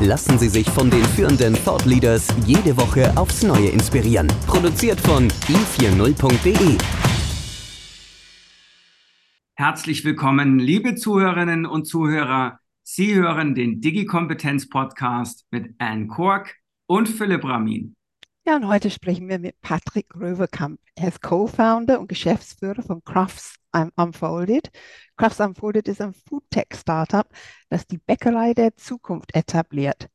Lassen Sie sich von den führenden Thought Leaders jede Woche aufs Neue inspirieren. Produziert von i40.de. Herzlich willkommen, liebe Zuhörerinnen und Zuhörer. Sie hören den Digi-Kompetenz-Podcast mit Anne Kork und Philipp Ramin. Ja, und heute sprechen wir mit Patrick Röverkamp. Er ist Co-Founder und Geschäftsführer von Crafts Unfolded. Crafts Unfolded ist ein Foodtech-Startup, das die Bäckerei der Zukunft etabliert.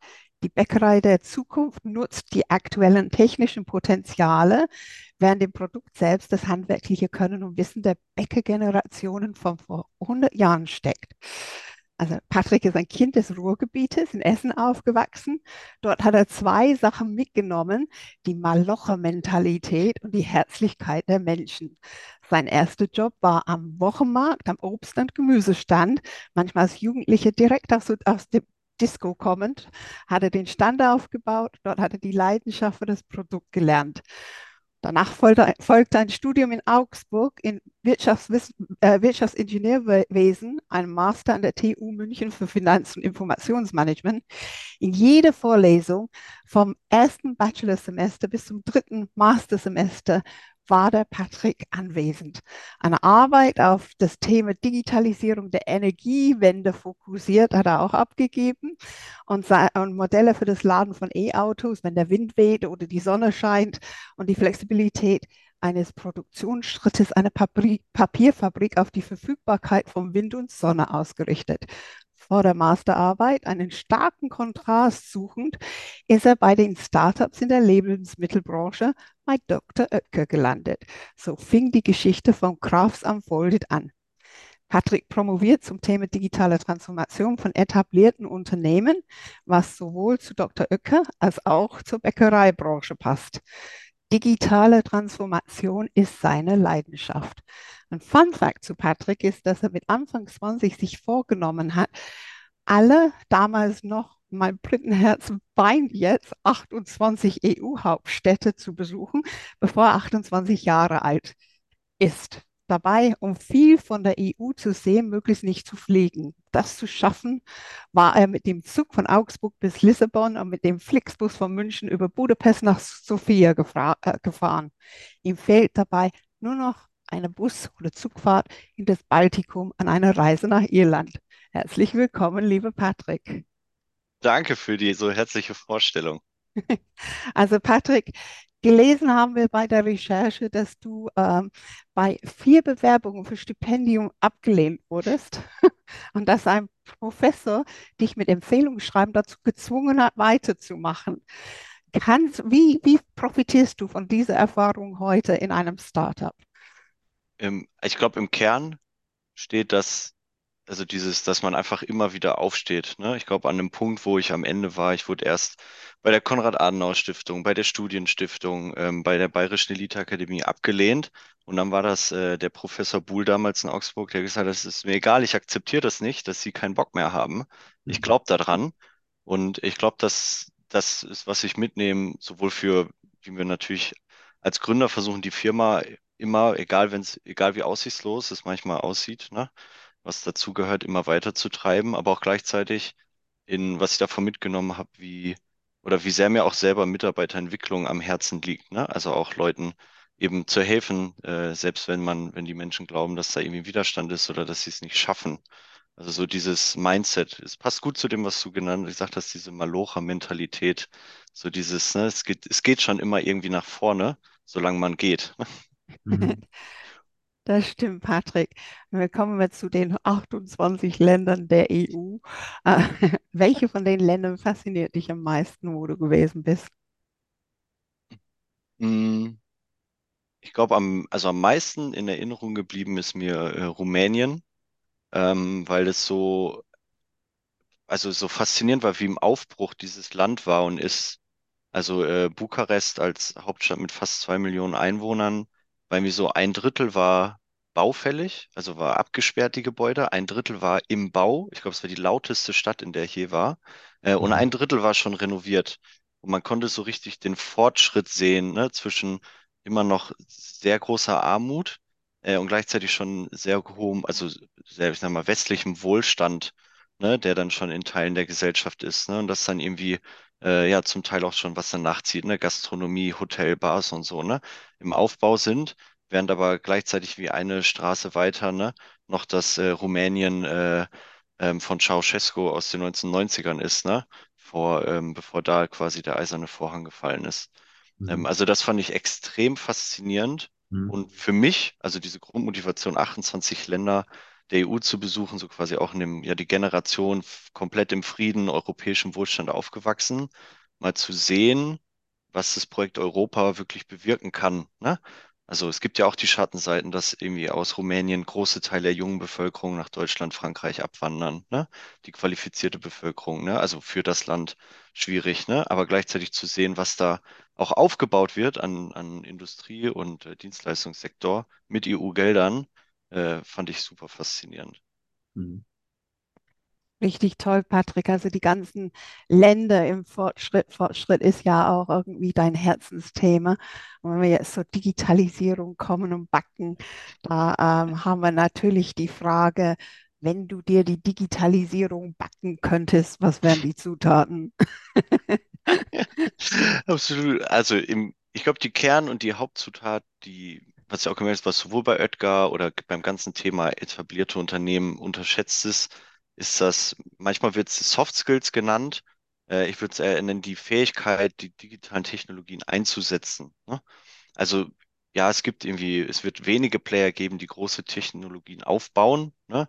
Die Bäckerei der Zukunft nutzt die aktuellen technischen Potenziale, während dem Produkt selbst das handwerkliche Können und Wissen der Bäckergenerationen von vor 100 Jahren steckt. Also Patrick ist ein Kind des Ruhrgebietes in Essen aufgewachsen. Dort hat er zwei Sachen mitgenommen, die Malocher-Mentalität und die Herzlichkeit der Menschen. Sein erster Job war am Wochenmarkt, am Obst- und Gemüsestand, manchmal als Jugendliche direkt aus, aus dem Disco kommend, hat er den Stand aufgebaut. Dort hat er die Leidenschaft für das Produkt gelernt. Danach folgte, ein Studium in Augsburg in Wirtschaftswiss äh, Wirtschaftsingenieurwesen, ein Master an der TU München für Finanz- und Informationsmanagement. In jeder Vorlesung vom ersten Bachelorsemester bis zum dritten Mastersemester war der Patrick anwesend. Eine Arbeit auf das Thema Digitalisierung der Energiewende fokussiert, hat er auch abgegeben und, und Modelle für das Laden von E-Autos, wenn der Wind weht oder die Sonne scheint und die Flexibilität eines Produktionsschrittes einer Papierfabrik auf die Verfügbarkeit von Wind und Sonne ausgerichtet vor der Masterarbeit einen starken Kontrast suchend, ist er bei den Startups in der Lebensmittelbranche bei Dr. Oetker gelandet. So fing die Geschichte von Crafts Unfolded an. Patrick promoviert zum Thema digitale Transformation von etablierten Unternehmen, was sowohl zu Dr. Oetker als auch zur Bäckereibranche passt. Digitale Transformation ist seine Leidenschaft. Ein Fun Fact zu Patrick ist, dass er mit Anfang 20 sich vorgenommen hat, alle damals noch mein Britenherz weint jetzt 28 EU-Hauptstädte zu besuchen, bevor er 28 Jahre alt ist dabei, um viel von der EU zu sehen, möglichst nicht zu fliegen. Das zu schaffen, war er mit dem Zug von Augsburg bis Lissabon und mit dem Flixbus von München über Budapest nach Sofia äh, gefahren. Ihm fehlt dabei nur noch eine Bus- oder Zugfahrt in das Baltikum an einer Reise nach Irland. Herzlich willkommen, lieber Patrick. Danke für die so herzliche Vorstellung. Also Patrick, Gelesen haben wir bei der Recherche, dass du ähm, bei vier Bewerbungen für Stipendium abgelehnt wurdest und dass ein Professor dich mit Empfehlungsschreiben dazu gezwungen hat, weiterzumachen. Kannst, wie, wie profitierst du von dieser Erfahrung heute in einem Startup? ich glaube, im Kern steht das also dieses, dass man einfach immer wieder aufsteht. Ne? Ich glaube, an dem Punkt, wo ich am Ende war, ich wurde erst bei der Konrad-Adenauer-Stiftung, bei der Studienstiftung, ähm, bei der Bayerischen Elite-Akademie abgelehnt. Und dann war das äh, der Professor Buhl damals in Augsburg, der gesagt hat, das ist mir egal, ich akzeptiere das nicht, dass sie keinen Bock mehr haben. Ich mhm. glaube daran. Und ich glaube, dass das ist, was ich mitnehme, sowohl für, wie wir natürlich als Gründer versuchen, die Firma immer, egal wenn's, egal wie aussichtslos es manchmal aussieht, ne, was dazu gehört, immer weiter zu treiben, aber auch gleichzeitig in, was ich davon mitgenommen habe, wie, oder wie sehr mir auch selber Mitarbeiterentwicklung am Herzen liegt, ne? Also auch Leuten eben zu helfen, äh, selbst wenn man, wenn die Menschen glauben, dass da irgendwie Widerstand ist oder dass sie es nicht schaffen. Also so dieses Mindset, es passt gut zu dem, was du genannt, gesagt hast, diese Malocha-Mentalität, so dieses, ne, es geht, es geht schon immer irgendwie nach vorne, solange man geht. Mhm. Das stimmt, Patrick. Wir kommen wir zu den 28 Ländern der EU. Äh, welche von den Ländern fasziniert dich am meisten, wo du gewesen bist? Hm, ich glaube, am, also am meisten in Erinnerung geblieben ist mir äh, Rumänien, ähm, weil es so also so faszinierend war, wie im Aufbruch dieses Land war und ist. Also äh, Bukarest als Hauptstadt mit fast zwei Millionen Einwohnern, bei mir so ein Drittel war baufällig, also war abgesperrt die Gebäude, ein Drittel war im Bau. Ich glaube, es war die lauteste Stadt, in der ich je war. Äh, und Mhm. ein Drittel war schon renoviert. Und man konnte so richtig den Fortschritt sehen, ne, zwischen immer noch sehr großer Armut äh, und gleichzeitig schon sehr hohem, also sehr, ich sag mal, westlichem Wohlstand, ne, der dann schon in Teilen der Gesellschaft ist, ne, und das dann irgendwie, äh, ja, zum Teil auch schon was dann nachzieht, ne, Gastronomie, Hotel, Bars und so, ne, im Aufbau sind, während aber gleichzeitig wie eine Straße weiter, ne, noch das äh, Rumänien äh, ähm, von Ceausescu aus den 1990ern ist, ne, vor, ähm, bevor da quasi der eiserne Vorhang gefallen ist. Ähm, Mhm. also das fand ich extrem faszinierend. Mhm. Und für mich, also diese Grundmotivation, 28 Länder der EU zu besuchen, so quasi auch in dem, ja, die Generation komplett im Frieden, europäischem Wohlstand aufgewachsen, mal zu sehen, was das Projekt Europa wirklich bewirken kann, ne? Also es gibt ja auch die Schattenseiten, dass irgendwie aus Rumänien große Teile der jungen Bevölkerung nach Deutschland, Frankreich abwandern, ne? Die qualifizierte Bevölkerung, ne? Also für das Land schwierig, ne? Aber gleichzeitig zu sehen, was da auch aufgebaut wird an, an Industrie- und äh, Dienstleistungssektor mit EU-Geldern, äh, fand ich super faszinierend. Mhm. Richtig toll, Patrick. Also die ganzen Länder im Fortschritt. Fortschritt ist ja auch irgendwie dein Herzensthema. Und wenn wir jetzt zur Digitalisierung kommen und backen, da ähm, haben wir natürlich die Frage, wenn du dir die Digitalisierung backen könntest, was wären die Zutaten? Absolut. Also im, ich glaube, die Kern- und die Hauptzutat, die, was ja auch gemerkt ist, was sowohl bei Oetker oder beim ganzen Thema etablierte Unternehmen unterschätzt ist, ist das, manchmal wird es Soft Skills genannt. Äh, ich würde es eher nennen, die Fähigkeit, die digitalen Technologien einzusetzen. Ne? Also ja, es gibt irgendwie, es wird wenige Player geben, die große Technologien aufbauen. Ne?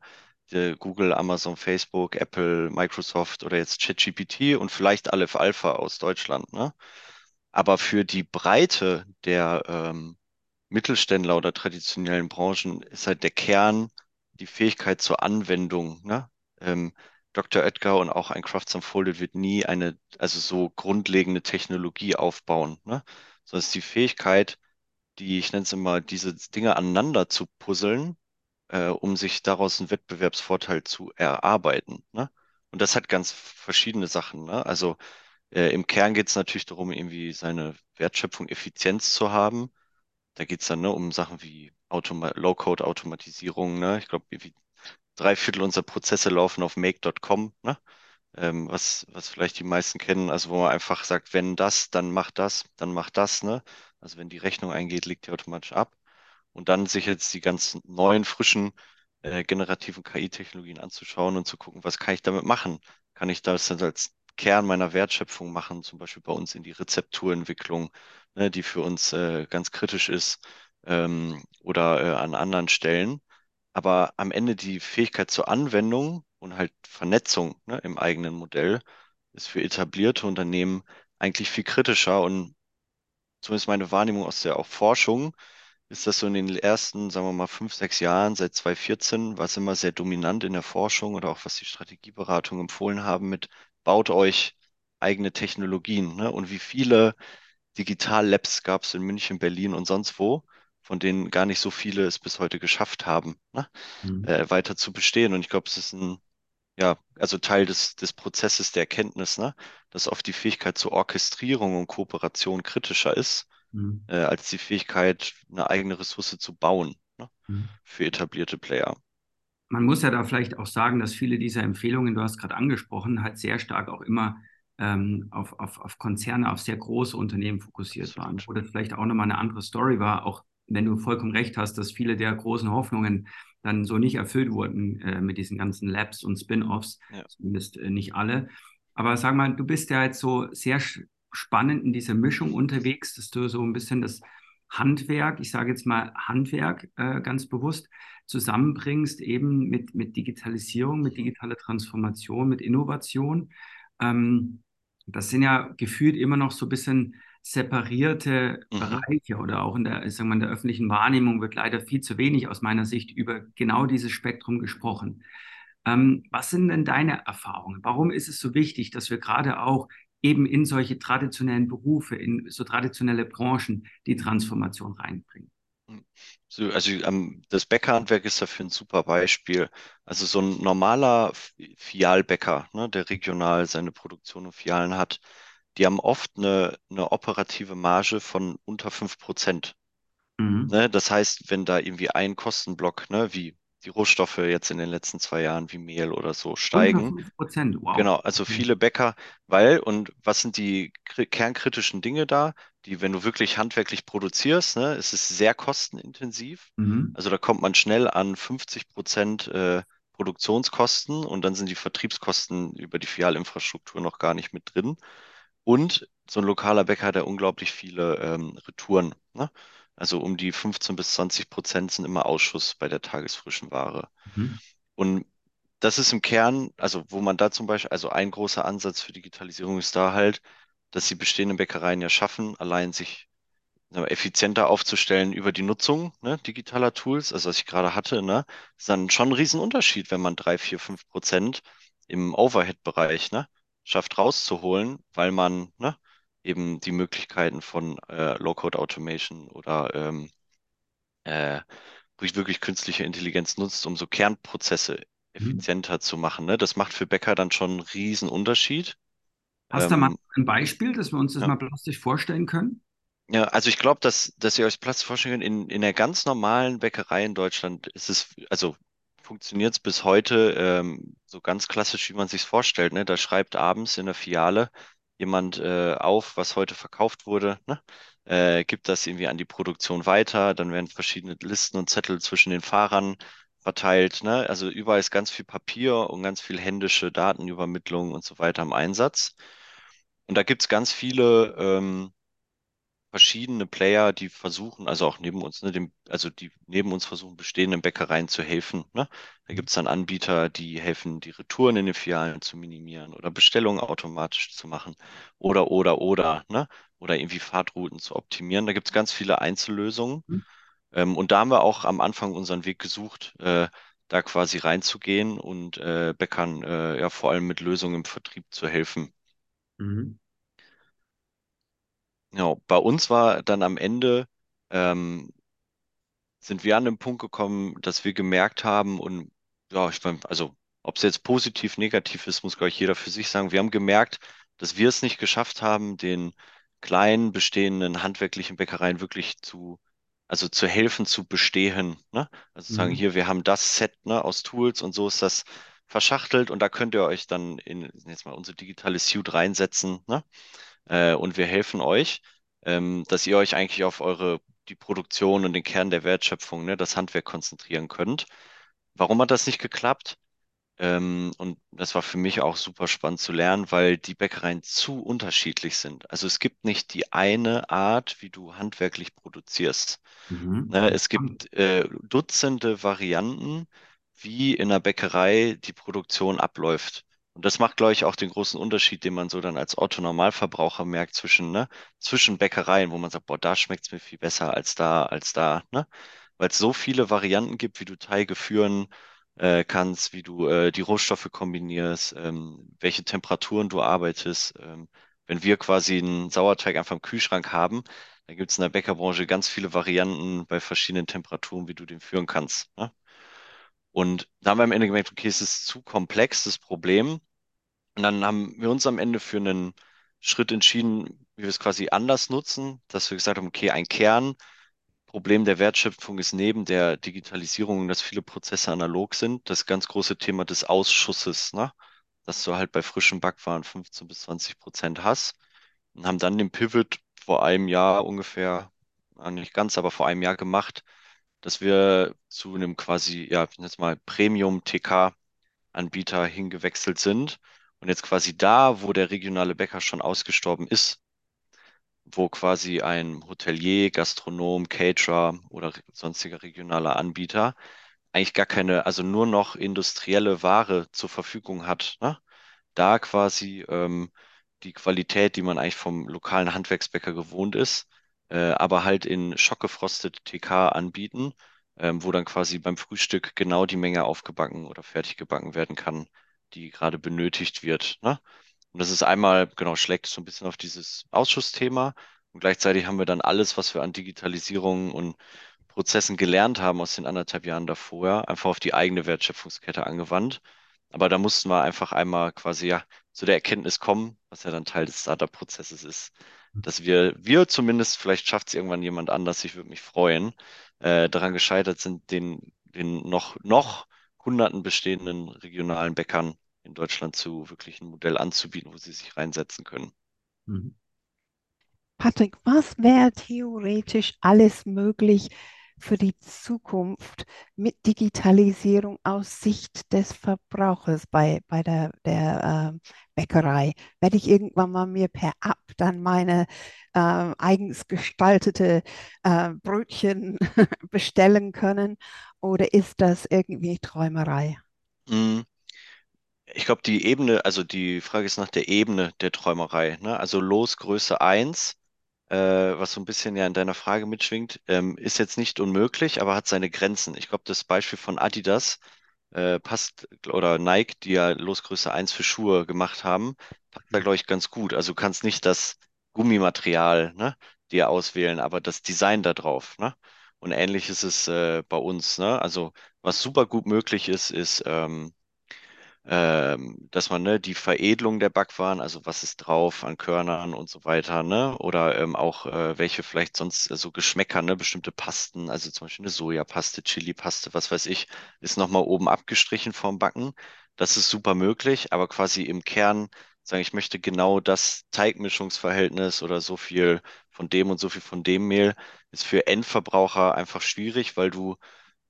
Google, Amazon, Facebook, Apple, Microsoft oder jetzt ChatGPT und vielleicht Aleph Alpha aus Deutschland. Ne? Aber für die Breite der ähm, Mittelständler oder traditionellen Branchen ist halt der Kern die Fähigkeit zur Anwendung. Ne? Ähm, Dr. Oetker und auch ein Crafts Unfolded wird nie eine, also so grundlegende Technologie aufbauen, ne? Sondern es ist die Fähigkeit, die, ich nenne es immer, diese Dinge aneinander zu puzzeln, äh, um sich daraus einen Wettbewerbsvorteil zu erarbeiten, ne? Und das hat ganz verschiedene Sachen, ne? Also äh, im Kern geht es natürlich darum, irgendwie seine Wertschöpfung, Effizienz zu haben. Da geht es dann, ne, um Sachen wie Automa Low-Code-Automatisierung, ne? Ich glaube, drei Viertel unserer Prozesse laufen auf make.com, ne? Ähm, was, was vielleicht die meisten kennen, also wo man einfach sagt, wenn das, dann mach das, dann mach das, ne? Also wenn die Rechnung eingeht, legt die automatisch ab. Und dann sich jetzt die ganzen neuen, frischen, äh, generativen KI-Technologien anzuschauen und zu gucken, was kann ich damit machen? Kann ich das als Kern meiner Wertschöpfung machen, zum Beispiel bei uns in die Rezepturentwicklung, ne, die für uns äh, ganz kritisch ist, ähm, oder äh, an anderen Stellen. Aber am Ende die Fähigkeit zur Anwendung und halt Vernetzung, ne, im eigenen Modell ist für etablierte Unternehmen eigentlich viel kritischer und zumindest meine Wahrnehmung aus der auch Forschung ist das so in den ersten, sagen wir mal, fünf, sechs Jahren, seit 2014, war es immer sehr dominant in der Forschung oder auch was die Strategieberatung empfohlen haben mit, baut euch eigene Technologien, ne? Und wie viele Digital-Labs gab es in München, Berlin und sonst wo, von denen gar nicht so viele es bis heute geschafft haben, ne? Mhm. Äh, weiter zu bestehen. Und ich glaube, es ist ein, ja, also Teil des, des Prozesses der Erkenntnis, ne? Dass oft die Fähigkeit zur Orchestrierung und Kooperation kritischer ist Mhm. äh, als die Fähigkeit, eine eigene Ressource zu bauen, ne, Mhm. für etablierte Player. Man muss ja da vielleicht auch sagen, dass viele dieser Empfehlungen, du hast gerade angesprochen, halt sehr stark auch immer ähm, auf, auf, auf Konzerne, auf sehr große Unternehmen fokussiert waren, das vielleicht auch nochmal eine andere Story war, auch wenn du vollkommen recht hast, dass viele der großen Hoffnungen dann so nicht erfüllt wurden äh, mit diesen ganzen Labs und Spin-offs, Ja. zumindest äh, nicht alle. Aber sag mal, du bist ja jetzt so sehr spannend in dieser Mischung unterwegs, dass du so ein bisschen das Handwerk, ich sage jetzt mal Handwerk äh, ganz bewusst, zusammenbringst, eben mit, mit Digitalisierung, mit digitaler Transformation, mit Innovation. Ähm, das sind ja gefühlt immer noch so ein bisschen separierte Mhm. Bereiche oder auch in der, ich sag mal, in der öffentlichen Wahrnehmung wird leider viel zu wenig aus meiner Sicht über genau dieses Spektrum gesprochen. Ähm, was sind denn deine Erfahrungen? Warum ist es so wichtig, dass wir gerade auch eben in solche traditionellen Berufe, in so traditionelle Branchen die Transformation reinbringen? So, also ähm, das Bäckerhandwerk ist dafür ein super Beispiel. Also so ein normaler Fialbäcker, ne, der regional seine Produktion und Fialen hat, die haben oft eine, eine operative Marge von unter 5%. Mhm. Ne? Das heißt, wenn da irgendwie ein Kostenblock, ne, wie die Rohstoffe jetzt in den letzten zwei Jahren wie Mehl oder so steigen, 5%, wow. Genau, also viele Bäcker, weil, und was sind die kri- kernkritischen Dinge da, die, wenn du wirklich handwerklich produzierst, ne, es ist sehr kostenintensiv. Mhm. Also da kommt man schnell an 50 Prozent äh, Produktionskosten und dann sind die Vertriebskosten über die Filialinfrastruktur noch gar nicht mit drin. Und so ein lokaler Bäcker hat ja unglaublich viele ähm, Retouren. Ne? Also um die 15 bis 20 Prozent sind immer Ausschuss bei der tagesfrischen Ware. Mhm. Und das ist im Kern, also wo man da zum Beispiel, also ein großer Ansatz für Digitalisierung ist da halt, dass die bestehenden Bäckereien ja schaffen, allein sich wir, effizienter aufzustellen über die Nutzung ne, digitaler Tools, also was ich gerade hatte, ne, ist dann schon ein Riesenunterschied, wenn man drei, vier, fünf Prozent im Overhead-Bereich ne, schafft rauszuholen, weil man ne, eben die Möglichkeiten von äh, Low-Code Automation oder ähm, äh, wirklich künstliche Intelligenz nutzt, um so Kernprozesse Mhm. effizienter zu machen. Ne? Das macht für Bäcker dann schon einen riesen Unterschied. Hast du mal Ähm, ein Beispiel, dass wir uns das ja. mal plastisch vorstellen können? Ja, also ich glaube, dass, dass ihr euch Platz vorstellen könnt, in, in der ganz normalen Bäckerei in Deutschland ist es, also funktioniert es bis heute ähm, so ganz klassisch, wie man sich vorstellt. Ne? Da schreibt abends in der Filiale jemand äh, auf, was heute verkauft wurde, ne? Äh, gibt das irgendwie an die Produktion weiter, dann werden verschiedene Listen und Zettel zwischen den Fahrern verteilt. Ne? Also überall ist ganz viel Papier und ganz viel händische Datenübermittlung und so weiter im Einsatz. Und da gibt es ganz viele ähm, verschiedene Player, die versuchen, also auch neben uns, ne, dem, also die neben uns versuchen, bestehenden Bäckereien zu helfen. Ne? Da gibt es dann Anbieter, die helfen, die Retouren in den Filialen zu minimieren oder Bestellungen automatisch zu machen oder, oder, oder, ne? Oder irgendwie Fahrtrouten zu optimieren. Da gibt es ganz viele Einzellösungen. Mhm. Ähm, und da haben wir auch am Anfang unseren Weg gesucht, äh, da quasi reinzugehen und äh, Bäckern äh, ja vor allem mit Lösungen im Vertrieb zu helfen. Mhm. Ja, bei uns war dann am Ende ähm, sind wir an den Punkt gekommen, dass wir gemerkt haben und ja, ich meine, also ob es jetzt positiv, negativ ist, muss, glaube ich, jeder für sich sagen. Wir haben gemerkt, dass wir es nicht geschafft haben, den kleinen bestehenden handwerklichen Bäckereien wirklich zu, also zu helfen, zu bestehen. Ne? Also sagen, Mhm. hier, wir haben das Set, ne, aus Tools und so ist das verschachtelt und da könnt ihr euch dann in jetzt mal unsere digitale Suite reinsetzen, ne? Äh, und wir helfen euch, ähm, dass ihr euch eigentlich auf eure die Produktion und den Kern der Wertschöpfung, ne, das Handwerk konzentrieren könnt. Warum hat das nicht geklappt? Ähm, und das war für mich auch super spannend zu lernen, weil die Bäckereien zu unterschiedlich sind. Also es gibt nicht die eine Art, wie du handwerklich produzierst. Mhm. Ne, es gibt äh, Dutzende Varianten, wie in der Bäckerei die Produktion abläuft. Und das macht, glaube ich, auch den großen Unterschied, den man so dann als Otto-Normalverbraucher merkt zwischen, ne, zwischen Bäckereien, wo man sagt, boah, da schmeckt es mir viel besser als da, als da, ne? Weil es so viele Varianten gibt, wie du Teige führen äh, kannst, wie du äh, die Rohstoffe kombinierst, ähm, welche Temperaturen du arbeitest. Ähm, wenn wir quasi einen Sauerteig einfach im Kühlschrank haben, da gibt es in der Bäckerbranche ganz viele Varianten bei verschiedenen Temperaturen, wie du den führen kannst. Ne? Und da haben wir am Ende gemerkt, okay, es ist zu komplex, das Problem. Und dann haben wir uns am Ende für einen Schritt entschieden, wie wir es quasi anders nutzen, dass wir gesagt haben, okay, ein Kernproblem der Wertschöpfung ist neben der Digitalisierung, dass viele Prozesse analog sind, das ganz große Thema des Ausschusses, ne? Dass du halt bei frischen Backwaren 15 bis 20 Prozent hast und haben dann den Pivot vor einem Jahr ungefähr, äh, nicht ganz, aber vor einem Jahr gemacht, dass wir zu einem quasi, ja, ich nenne es mal Premium-TK-Anbieter hingewechselt sind. Und jetzt quasi da, wo der regionale Bäcker schon ausgestorben ist, wo quasi ein Hotelier, Gastronom, Caterer oder sonstiger regionaler Anbieter eigentlich gar keine, also nur noch industrielle Ware zur Verfügung hat, ne? Da quasi ähm, die Qualität, die man eigentlich vom lokalen Handwerksbäcker gewohnt ist, äh, aber halt in schockgefrostete TK anbieten, ähm, wo dann quasi beim Frühstück genau die Menge aufgebacken oder fertig gebacken werden kann, die gerade benötigt wird. Ne? Und das ist einmal, genau, schlägt so ein bisschen auf dieses Ausschussthema. Und gleichzeitig haben wir dann alles, was wir an Digitalisierung und Prozessen gelernt haben aus den anderthalb Jahren davor, einfach auf die eigene Wertschöpfungskette angewandt. Aber da mussten wir einfach einmal quasi ja zu der Erkenntnis kommen, was ja dann Teil des Startup-Prozesses ist, dass wir, wir zumindest, vielleicht schafft es irgendwann jemand anders, ich würde mich freuen, äh, daran gescheitert sind, den, den noch, noch hunderten bestehenden regionalen Bäckern in Deutschland zu wirklich ein Modell anzubieten, wo sie sich reinsetzen können. Mhm. Patrick, was wäre theoretisch alles möglich für die Zukunft mit Digitalisierung aus Sicht des Verbrauchers bei, bei der, der äh, Bäckerei? Werde ich irgendwann mal mir per App dann meine äh, eigens gestaltete äh, Brötchen bestellen können? Oder ist das irgendwie Träumerei? Mm. Ich glaube, die Ebene, also die Frage ist nach der Ebene der Träumerei. Ne? Also Los Größe 1 äh, was so ein bisschen ja in deiner Frage mitschwingt, ähm, ist jetzt nicht unmöglich, aber hat seine Grenzen. Ich glaube, das Beispiel von Adidas äh, passt, oder Nike, die ja Losgröße 1 für Schuhe gemacht haben, passt da, glaube ich, ganz gut. Also du kannst nicht das Gummimaterial ne, dir auswählen, aber das Design da drauf. Ne? Und ähnlich ist es äh, bei uns. Ne? Also was super gut möglich ist, ist ähm, ähm, dass man ne, die Veredelung der Backwaren, also was ist drauf an Körnern und so weiter, ne? Oder ähm, auch äh, welche vielleicht sonst äh, so Geschmäcker, ne, bestimmte Pasten, also zum Beispiel eine Sojapaste, Chili-Paste, was weiß ich, ist nochmal oben abgestrichen vorm Backen. Das ist super möglich, aber quasi im Kern sagen, ich möchte genau das Teigmischungsverhältnis oder so viel von dem und so viel von dem Mehl, ist für Endverbraucher einfach schwierig, weil du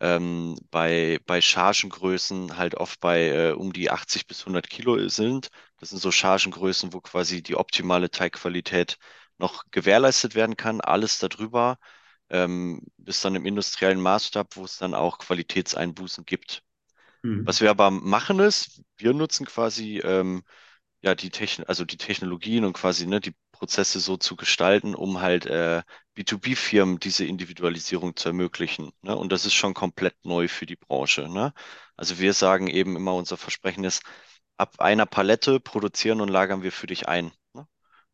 ähm, bei, bei Chargengrößen halt oft bei äh, um die 80 bis 100 Kilo sind. Das sind so Chargengrößen, wo quasi die optimale Teigqualität noch gewährleistet werden kann. Alles darüber ähm, bis dann im industriellen Maßstab, wo es dann auch Qualitätseinbußen gibt. Mhm. Was wir aber machen ist, wir nutzen quasi ähm, ja die Techn also die Technologien und quasi ne, die Prozesse so zu gestalten, um halt äh, B2B-Firmen diese Individualisierung zu ermöglichen. Ne? Und das ist schon komplett neu für die Branche. Ne? Also wir sagen eben immer, unser Versprechen ist, ab einer Palette produzieren und lagern wir für dich ein. Ne?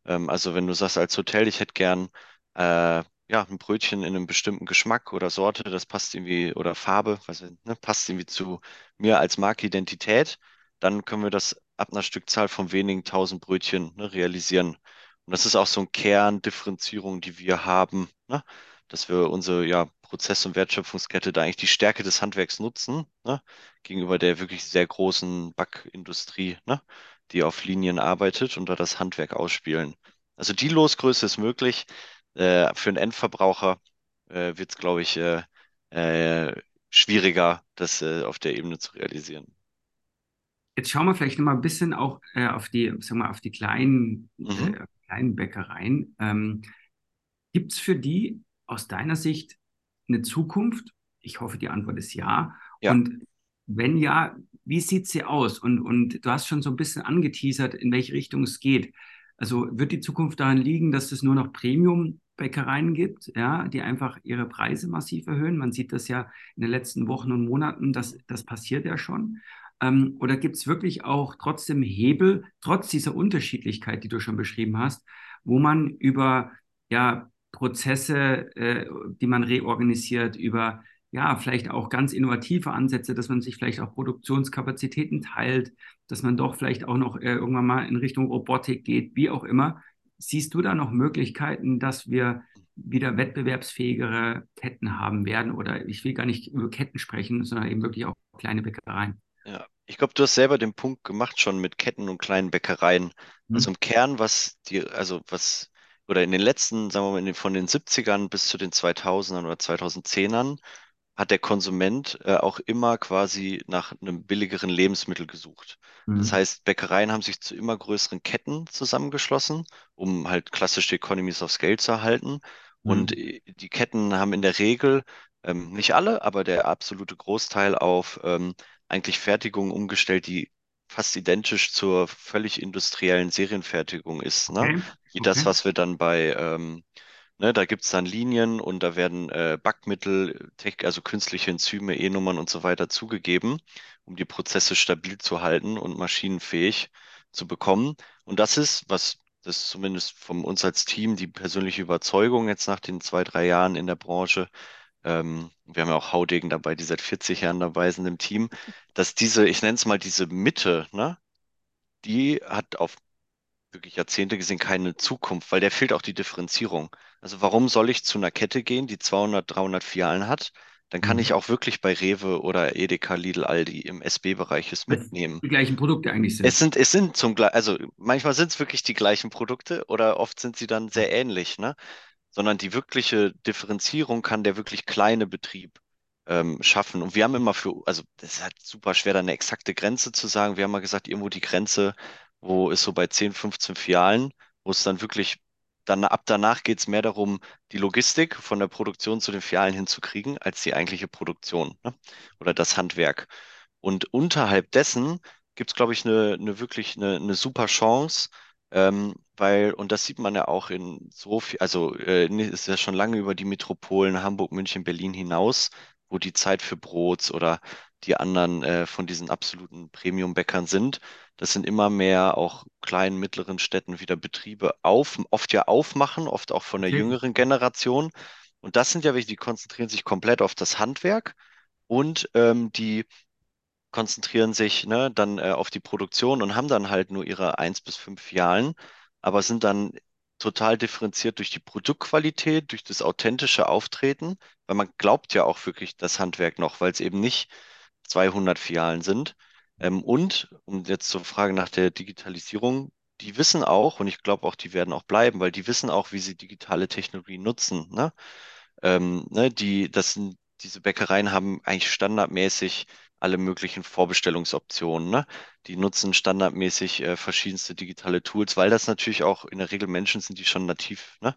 Ähm, also wenn du sagst als Hotel, ich hätte gern äh, ja, ein Brötchen in einem bestimmten Geschmack oder Sorte, das passt irgendwie, oder Farbe, was, ne, passt irgendwie zu mir als Markidentität, dann können wir das ab einer Stückzahl von wenigen tausend Brötchen ne, realisieren. Und das ist auch so eine Kerndifferenzierung, die wir haben, ne? dass wir unsere ja, Prozess- und Wertschöpfungskette da eigentlich die Stärke des Handwerks nutzen, ne? gegenüber der wirklich sehr großen Backindustrie, ne? die auf Linien arbeitet und da das Handwerk ausspielen. Also die Losgröße ist möglich. Äh, für einen Endverbraucher äh, wird es, glaube ich, äh, äh, schwieriger, das äh, auf der Ebene zu realisieren. Jetzt schauen wir vielleicht noch mal ein bisschen auch äh, auf die, sagen wir, auf die kleinen mhm kleinen Bäckereien. Ähm, Gibt es für die aus deiner Sicht eine Zukunft? Ich hoffe, die Antwort ist ja. ja. Und wenn ja, wie sieht sie aus? Und, und du hast schon so ein bisschen angeteasert, in welche Richtung es geht. Also wird die Zukunft daran liegen, dass es nur noch Premium-Bäckereien gibt, ja, die einfach ihre Preise massiv erhöhen? Man sieht das ja in den letzten Wochen und Monaten, das, das passiert ja schon. Ähm, oder gibt es wirklich auch trotzdem Hebel, trotz dieser Unterschiedlichkeit, die du schon beschrieben hast, wo man über ja, Prozesse, äh, die man reorganisiert, über ja, vielleicht auch ganz innovative Ansätze, dass man sich vielleicht auch Produktionskapazitäten teilt, dass man doch vielleicht auch noch äh, irgendwann mal in Richtung Robotik geht, wie auch immer. Siehst du da noch Möglichkeiten, dass wir wieder wettbewerbsfähigere Ketten haben werden? Oder ich will gar nicht über Ketten sprechen, sondern eben wirklich auch kleine Bäckereien. Ja, ich glaube, du hast selber den Punkt gemacht schon mit Ketten und kleinen Bäckereien. Mhm. Also im Kern, was die, also was, oder in den letzten, sagen wir mal, den, von den 70ern bis zu den 2000ern oder 2010ern, hat der Konsument äh, auch immer quasi nach einem billigeren Lebensmittel gesucht. Mhm. Das heißt, Bäckereien haben sich zu immer größeren Ketten zusammengeschlossen, um halt klassische Economies of Scale zu erhalten. Mhm. Und äh, die Ketten haben in der Regel, ähm, nicht alle, aber der absolute Großteil auf ähm, eigentlich Fertigung umgestellt, die fast identisch zur völlig industriellen Serienfertigung ist. Ne? Okay. Wie okay. das, was wir dann bei, ähm, Ne, da gibt's dann Linien und da werden äh, Backmittel, also künstliche Enzyme, E-Nummern und so weiter zugegeben, um die Prozesse stabil zu halten und maschinenfähig zu bekommen. Und das ist, was das zumindest von uns als Team die persönliche Überzeugung jetzt nach den zwei, drei Jahren in der Branche, ähm, wir haben ja auch Haudegen dabei, die seit 40 Jahren dabei sind im Team, dass diese, ich nenne es mal diese Mitte, ne, die hat auf wirklich Jahrzehnte gesehen keine Zukunft, weil der fehlt auch die Differenzierung. Also warum soll ich zu einer Kette gehen, die 200, 300 Filialen hat? Dann kann Mhm. ich auch wirklich bei Rewe oder Edeka, Lidl, Aldi im SB-Bereich es mitnehmen. die gleichen Produkte eigentlich sind. Es sind, es sind zum gleichen, also manchmal sind es wirklich die gleichen Produkte oder oft sind sie dann sehr ähnlich, ne? Sondern die wirkliche Differenzierung kann der wirklich kleine Betrieb ähm, schaffen. Und wir haben immer für, also das ist halt super schwer, da eine exakte Grenze zu sagen. Wir haben mal gesagt, irgendwo die Grenze, wo ist so bei 10, 15 Filialen, wo es dann wirklich, dann ab danach geht es mehr darum, die Logistik von der Produktion zu den Filialen hinzukriegen, als die eigentliche Produktion, ne? Oder das Handwerk. Und unterhalb dessen gibt es, glaube ich, eine, eine wirklich eine, eine super Chance, ähm, weil, und das sieht man ja auch in so viel, also äh, ist ja schon lange über die Metropolen Hamburg, München, Berlin hinaus, wo die Zeit für Brots oder die anderen äh, von diesen absoluten Premium-Bäckern sind. Das sind immer mehr auch kleinen, mittleren Städten wieder Betriebe auf, oft ja aufmachen, oft auch von der Okay. jüngeren Generation. Und das sind ja welche, die konzentrieren sich komplett auf das Handwerk und ähm, die konzentrieren sich ne, dann äh, auf die Produktion und haben dann halt nur ihre eins bis fünf Filialen, aber sind dann total differenziert durch die Produktqualität, durch das authentische Auftreten, weil man glaubt ja auch wirklich das Handwerk noch, weil es eben nicht 200 Filialen sind. Ähm, und um jetzt zur Frage nach der Digitalisierung, die wissen auch, und ich glaube auch, die werden auch bleiben, weil die wissen auch, wie sie digitale Technologie nutzen. Ne? Ähm, ne, die, das sind, diese Bäckereien haben eigentlich standardmäßig alle möglichen Vorbestellungsoptionen. Ne? Die nutzen standardmäßig äh, verschiedenste digitale Tools, weil das natürlich auch in der Regel Menschen sind, die schon nativ ne?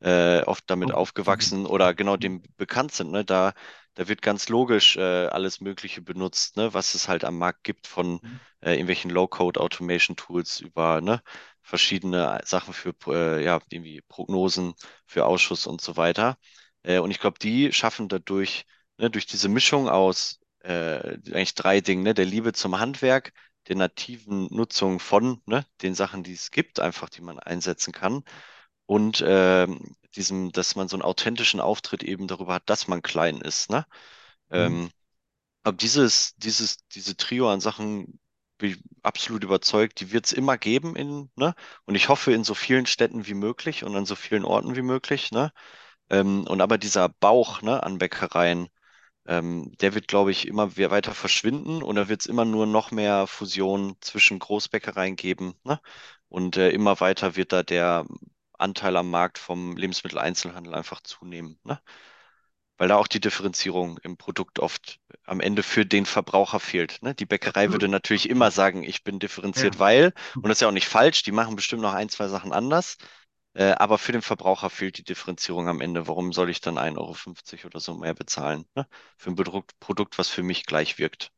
äh, oft damit Auch- aufgewachsen oder genau dem bekannt sind. Ne? Da, da wird ganz logisch äh, alles Mögliche benutzt, ne? was es halt am Markt gibt von Mhm. äh, irgendwelchen Low-Code-Automation-Tools über ne? verschiedene Sachen für äh, ja, irgendwie Prognosen, für Ausschuss und so weiter. Äh, und ich glaube, die schaffen dadurch, ne, durch diese Mischung aus äh, eigentlich drei Dingen, ne, der Liebe zum Handwerk, der nativen Nutzung von ne, den Sachen, die es gibt, einfach die man einsetzen kann, und ähm, diesem, dass man so einen authentischen Auftritt eben darüber hat, dass man klein ist. Ne? Ähm, aber dieses, dieses, diese Trio an Sachen bin ich absolut überzeugt, die wird es immer geben in, ne? Und ich hoffe in so vielen Städten wie möglich und an so vielen Orten wie möglich, ne? Ähm, und aber dieser Bauch, ne, an Bäckereien, ähm, der wird, glaube ich, immer we- weiter verschwinden und da wird es immer nur noch mehr Fusion zwischen Großbäckereien geben, ne? Und äh, immer weiter wird da der Anteil am Markt vom Lebensmitteleinzelhandel einfach zunehmen, ne? Weil da auch die Differenzierung im Produkt oft am Ende für den Verbraucher fehlt. Ne? Die Bäckerei würde natürlich immer sagen, ich bin differenziert, Ja. weil, und das ist ja auch nicht falsch, die machen bestimmt noch ein, zwei Sachen anders, äh, aber für den Verbraucher fehlt die Differenzierung am Ende. Warum soll ich dann 1,50 Euro oder so mehr bezahlen? Ne? Für ein Produkt, Produkt, was für mich gleich wirkt.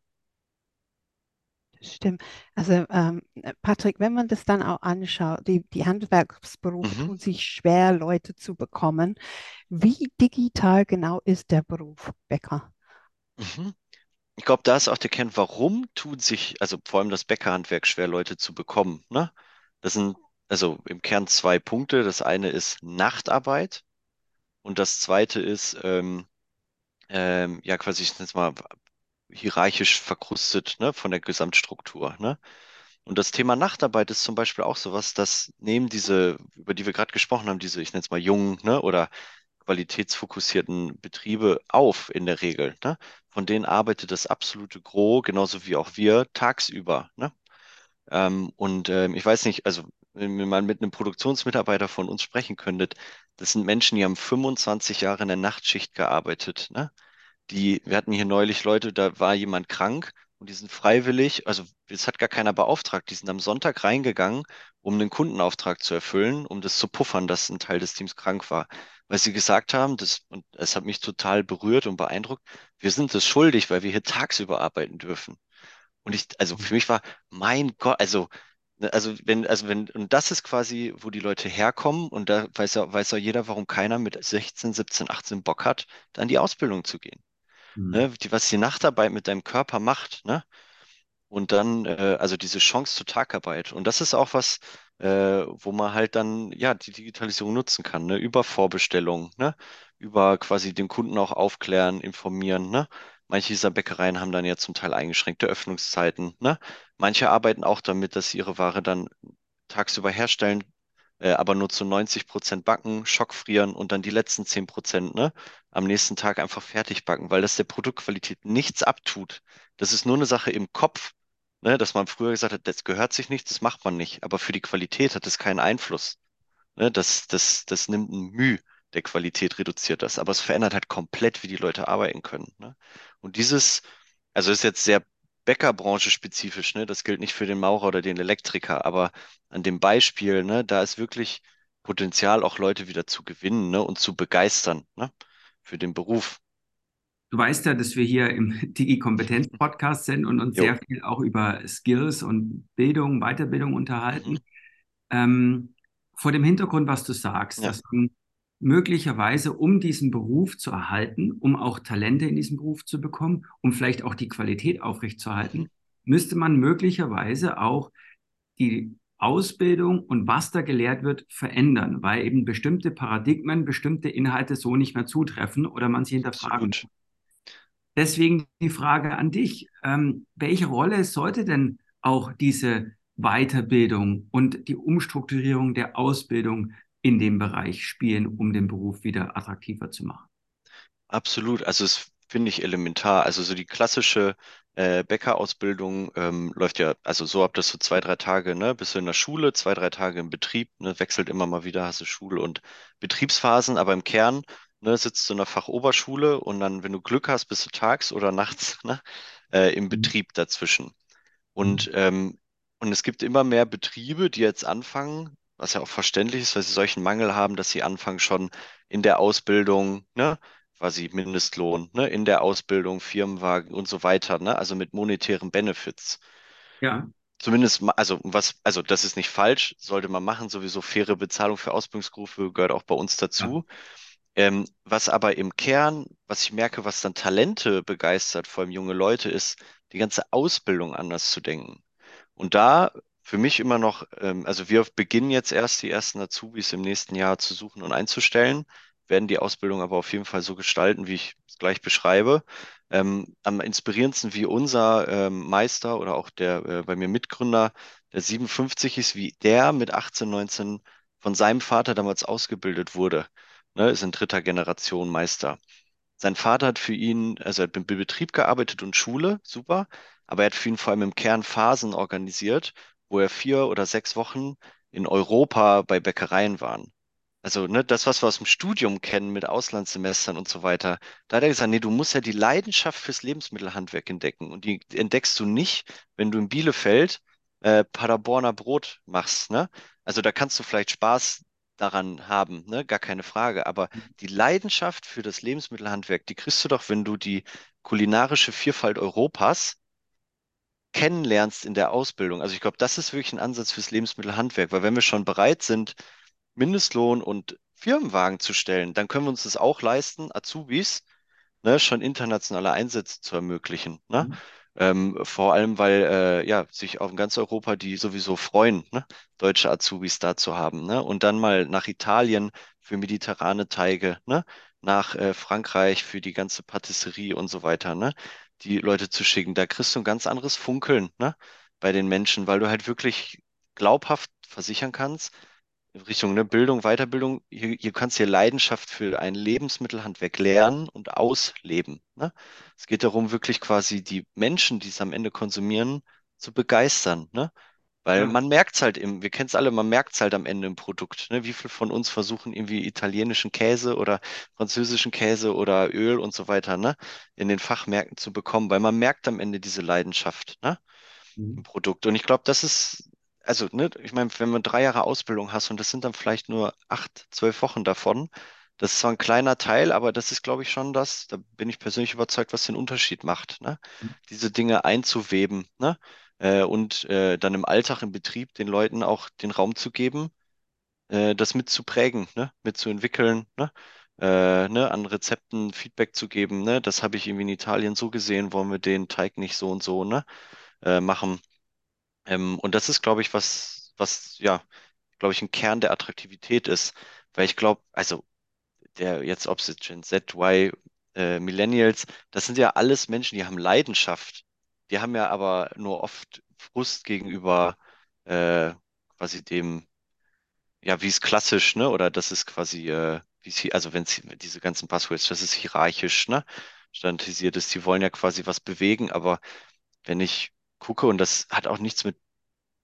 Stimmt. Also ähm, Patrick, wenn man das dann auch anschaut, die, die Handwerksberufe Mhm. tun sich schwer, Leute zu bekommen. Wie digital genau ist der Beruf Bäcker? Mhm. Ich glaube, da ist auch der Kern, warum tut sich, also vor allem das Bäckerhandwerk schwer, Leute zu bekommen. Ne? Das sind also im Kern zwei Punkte. Das eine ist Nachtarbeit und das zweite ist, ähm, ähm, ja, quasi, ich nenne es mal hierarchisch verkrustet, ne, von der Gesamtstruktur, ne? Und das Thema Nachtarbeit ist zum Beispiel auch sowas, das nehmen diese, über die wir gerade gesprochen haben, diese, ich nenne es mal jungen, ne, oder qualitätsfokussierten Betriebe auf in der Regel, ne? Von denen arbeitet das absolute Gros, genauso wie auch wir, tagsüber, ne? Ähm, und ähm, ich weiß nicht, also wenn ihr mal mit einem Produktionsmitarbeiter von uns sprechen könntet, das sind Menschen, die haben 25 Jahre in der Nachtschicht gearbeitet, ne? Die, wir hatten hier neulich Leute, da war jemand krank und die sind freiwillig, also das hat gar keiner beauftragt, die sind am Sonntag reingegangen, um einen Kundenauftrag zu erfüllen, um das zu puffern, dass ein Teil des Teams krank war. Weil sie gesagt haben, das, und es hat mich total berührt und beeindruckt, wir sind es schuldig, weil wir hier tagsüber arbeiten dürfen. Und ich, also für mich war, mein Gott, also Also wenn, also wenn, und das ist quasi, wo die Leute herkommen und da weiß ja, weiß ja jeder, warum keiner mit 16, 17, 18 Bock hat, dann die Ausbildung zu gehen. Mhm. Ne? Die, was die Nachtarbeit mit deinem Körper macht, ne? Und dann, äh, also diese Chance zur Tagarbeit. Und das ist auch was, äh, wo man halt dann, ja, die Digitalisierung nutzen kann, ne? Über Vorbestellungen, ne? Über quasi den Kunden auch aufklären, informieren, ne? Manche dieser Bäckereien haben dann ja zum Teil eingeschränkte Öffnungszeiten, ne? Manche arbeiten auch damit, dass sie ihre Ware dann tagsüber herstellen, äh, aber nur zu 90 Prozent backen, schockfrieren und dann die letzten 10 Prozent, ne? Am nächsten Tag einfach fertig backen, weil das der Produktqualität nichts abtut. Das ist nur eine Sache im Kopf ne, dass man früher gesagt hat, das gehört sich nicht, das macht man nicht. Aber für die Qualität hat es keinen Einfluss. Ne, das, das, das nimmt ein Mühe der Qualität, reduziert das. Aber es verändert halt komplett, wie die Leute arbeiten können. Ne? Und dieses, also ist jetzt sehr Bäckerbranche spezifisch, ne? Das gilt nicht für den Maurer oder den Elektriker, aber an dem Beispiel, ne, da ist wirklich Potenzial, auch Leute wieder zu gewinnen, ne, und zu begeistern, ne, für den Beruf. Du weißt ja, dass wir hier im Digi-Kompetenz-Podcast sind und uns Jo. sehr viel auch über Skills und Bildung, Weiterbildung unterhalten. Mhm. Ähm, vor dem Hintergrund, was du sagst, Ja. dass man möglicherweise, um diesen Beruf zu erhalten, um auch Talente in diesem Beruf zu bekommen, um vielleicht auch die Qualität aufrechtzuerhalten, müsste man möglicherweise auch die Ausbildung und was da gelehrt wird, verändern, weil eben bestimmte Paradigmen, bestimmte Inhalte so nicht mehr zutreffen oder man sie hinterfragen Absolut. Deswegen die Frage an dich. Ähm, welche Rolle sollte denn auch diese Weiterbildung und die Umstrukturierung der Ausbildung in dem Bereich spielen, um den Beruf wieder attraktiver zu machen? Absolut, also es finde ich elementar. Also so die klassische äh, Bäckerausbildung ähm, läuft ja, also so ab das so zwei, drei Tage, ne, bist du in der Schule, zwei, drei Tage im Betrieb, ne, wechselt immer mal wieder, hast du Schul- und Betriebsphasen, aber im Kern, ne, sitzt du in der Fachoberschule und dann, wenn du Glück hast, bist du tags oder nachts, ne, äh, im Mhm. Betrieb dazwischen. Mhm. Und, ähm, und es gibt immer mehr Betriebe, die jetzt anfangen, was ja auch verständlich ist, weil sie solchen Mangel haben, dass sie anfangen schon in der Ausbildung, ne, quasi Mindestlohn, ne, in der Ausbildung Firmenwagen und so weiter, ne, also mit monetären Benefits. Ja, Zumindest, also was, also das ist nicht falsch, sollte man machen, sowieso faire Bezahlung für Ausbildungsberufe gehört auch bei uns ja. dazu. Ähm, was aber im Kern, was ich merke, was dann Talente begeistert, vor allem junge Leute, ist, die ganze Ausbildung anders zu denken. Und da für mich immer noch, ähm, also wir beginnen jetzt erst die ersten Azubis im nächsten Jahr zu suchen und einzustellen, werden die Ausbildung aber auf jeden Fall so gestalten, wie ich es gleich beschreibe. Ähm, am inspirierendsten wie unser ähm, Meister oder auch der äh, bei mir Mitgründer, der 57 ist, wie der mit 18, 19 von seinem Vater damals ausgebildet wurde. Ne, ist in dritter Generation Meister. Sein Vater hat für ihn, also er hat im Betrieb gearbeitet und Schule, super, aber er hat für ihn vor allem im Kern Phasen organisiert, wo er vier oder sechs Wochen in Europa bei Bäckereien waren. Also, ne, das, was wir aus dem Studium kennen mit Auslandssemestern und so weiter, da hat er gesagt, nee, du musst ja die Leidenschaft fürs Lebensmittelhandwerk entdecken. Und die entdeckst du nicht, wenn du in Bielefeld äh, Paderborner Brot machst, ne? Also da kannst du vielleicht Spaß daran haben, ne? Gar keine Frage. Aber die Leidenschaft für das Lebensmittelhandwerk, die kriegst du doch, wenn du die kulinarische Vielfalt Europas kennenlernst in der Ausbildung. Also ich glaube, das ist wirklich ein Ansatz fürs Lebensmittelhandwerk, weil wenn wir schon bereit sind, Mindestlohn und Firmenwagen zu stellen, dann können wir uns das auch leisten, Azubis, ne, schon internationale Einsätze zu ermöglichen. Ne? Mhm. Ähm, vor allem, weil äh, ja, sich auch in ganz Europa die sowieso freuen, ne, deutsche Azubis da zu haben. Ne? Und dann mal nach Italien für mediterrane Teige, ne? Nach äh, Frankreich für die ganze Patisserie und so weiter, ne? Die Leute zu schicken. Da kriegst du ein ganz anderes Funkeln, ne? Bei den Menschen, weil du halt wirklich glaubhaft versichern kannst, in Richtung ne, Bildung, Weiterbildung, hier, hier kannst du hier Leidenschaft für ein Lebensmittelhandwerk lernen und ausleben. Ne? Es geht darum, wirklich quasi die Menschen, die es am Ende konsumieren, zu begeistern. Ne? Weil Ja. man merkt es halt im, wir kennen es alle, man merkt es halt am Ende im Produkt. Ne? Wie viel von uns versuchen irgendwie italienischen Käse oder französischen Käse oder Öl und so weiter, ne? In den Fachmärkten zu bekommen, weil man merkt am Ende diese Leidenschaft, ne? im Mhm. Produkt. Und ich glaube, das ist, also, ne, ich meine, wenn man drei Jahre Ausbildung hast und das sind dann vielleicht nur acht, zwölf Wochen davon, das ist zwar ein kleiner Teil, aber das ist, glaube ich, schon das, da bin ich persönlich überzeugt, was den Unterschied macht, ne? Diese Dinge einzuweben, ne? Äh, und äh, dann im Alltag, im Betrieb den Leuten auch den Raum zu geben, äh, das mitzuprägen, ne? mitzuentwickeln, ne? Äh, ne? an Rezepten Feedback zu geben. Ne? Das habe ich irgendwie in Italien so gesehen, wollen wir den Teig nicht so und so ne? äh, machen. Ähm, und das ist, glaube ich, was, was, ja, glaube ich, ein Kern der Attraktivität ist. Weil ich glaube, also der jetzt, ob es Gen Z, Y, äh, Millennials, das sind ja alles Menschen, die haben Leidenschaft. Die haben ja aber nur oft Frust gegenüber äh, quasi dem, ja, wie es klassisch, ne? Oder das ist quasi, äh, wie es hier, also wenn es diese ganzen Buzzwords, das ist hierarchisch, ne? Standardisiert ist. Die wollen ja quasi was bewegen, aber wenn ich gucke, und das hat auch nichts mit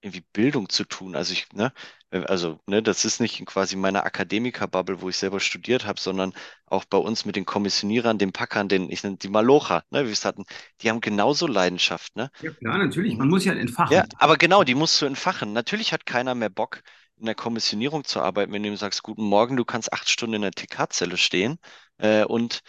irgendwie Bildung zu tun. Also ich, ne, also, ne, das ist nicht quasi meine Akademiker-Bubble, wo ich selber studiert habe, sondern auch bei uns mit den Kommissionierern, den Packern, den, ich nenne die Malocher, ne, wie wir es hatten, die haben genauso Leidenschaft, ne? Ja, klar, natürlich. Man muss ja entfachen. Ja, aber genau, die musst du entfachen. Natürlich hat keiner mehr Bock, in der Kommissionierung zu arbeiten, wenn du ihm sagst, guten Morgen, du kannst acht Stunden in der TK-Zelle stehen äh, und